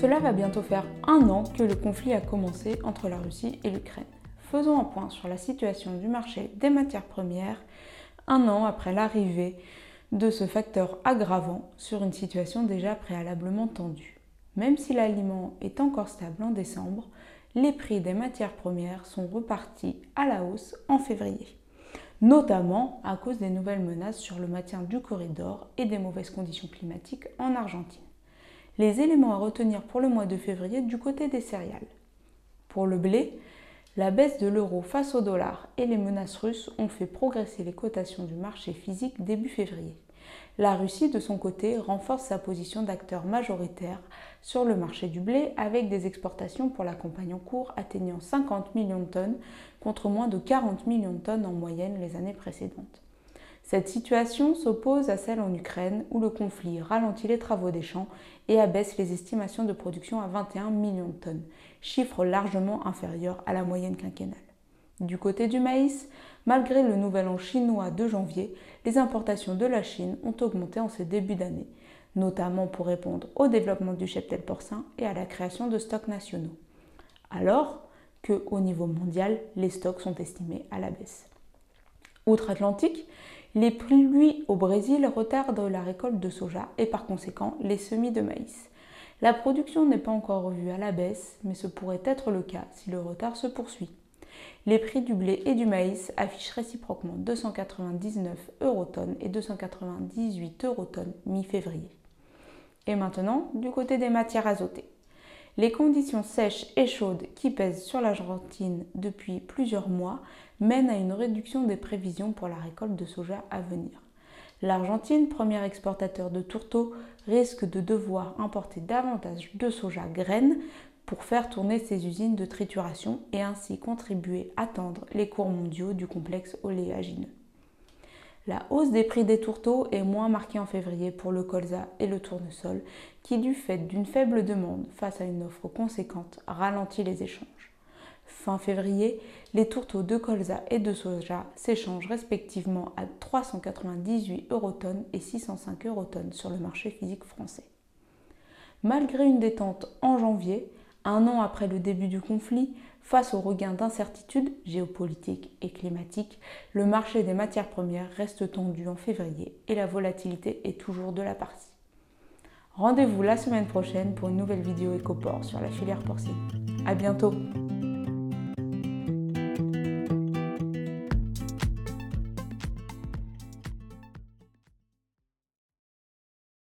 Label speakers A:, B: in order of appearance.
A: Cela va bientôt faire un an que le conflit a commencé entre la Russie et l'Ukraine. Faisons un point sur la situation du marché des matières premières un an après l'arrivée de ce facteur aggravant sur une situation déjà préalablement tendue. Même si l'aliment est encore stable en décembre, les prix des matières premières sont repartis à la hausse en février, notamment à cause des nouvelles menaces sur le maintien du corridor et des mauvaises conditions climatiques en Argentine. Les éléments à retenir pour le mois de février du côté des céréales. Pour le blé, la baisse de l'euro face au dollar et les menaces russes ont fait progresser les cotations du marché physique début février. La Russie, de son côté, renforce sa position d'acteur majoritaire sur le marché du blé avec des exportations pour la campagne en cours atteignant 50 millions de tonnes contre moins de 40 millions de tonnes en moyenne les années précédentes. Cette situation s'oppose à celle en Ukraine où le conflit ralentit les travaux des champs et abaisse les estimations de production à 21 millions de tonnes, chiffre largement inférieur à la moyenne quinquennale. Du côté du maïs, malgré le nouvel an chinois de janvier, les importations de la Chine ont augmenté en ce début d'année, notamment pour répondre au développement du cheptel porcin et à la création de stocks nationaux. Alors que, au niveau mondial, les stocks sont estimés à la baisse. Outre-Atlantique, les pluies au Brésil retardent la récolte de soja et par conséquent les semis de maïs. La production n'est pas encore revue à la baisse, mais ce pourrait être le cas si le retard se poursuit. Les prix du blé et du maïs affichent réciproquement 299 eurotonnes et 298 eurotonnes mi-février. Et maintenant, du côté des matières azotées. Les conditions sèches et chaudes qui pèsent sur l'Argentine depuis plusieurs mois mènent à une réduction des prévisions pour la récolte de soja à venir. L'Argentine, premier exportateur de tourteaux, risque de devoir importer davantage de soja graines pour faire tourner ses usines de trituration et ainsi contribuer à tendre les cours mondiaux du complexe oléagineux. La hausse des prix des tourteaux est moins marquée en février pour le colza et le tournesol, qui, du fait d'une faible demande face à une offre conséquente, ralentit les échanges. Fin février, les tourteaux de colza et de soja s'échangent respectivement à 398 eurotonnes et 605 eurotonnes sur le marché physique français. Malgré une détente en janvier, un an après le début du conflit, face au regain d'incertitude géopolitique et climatique, le marché des matières premières reste tendu en février et la volatilité est toujours de la partie. Rendez-vous la semaine prochaine pour une nouvelle vidéo Écoport sur la filière porcine. A bientôt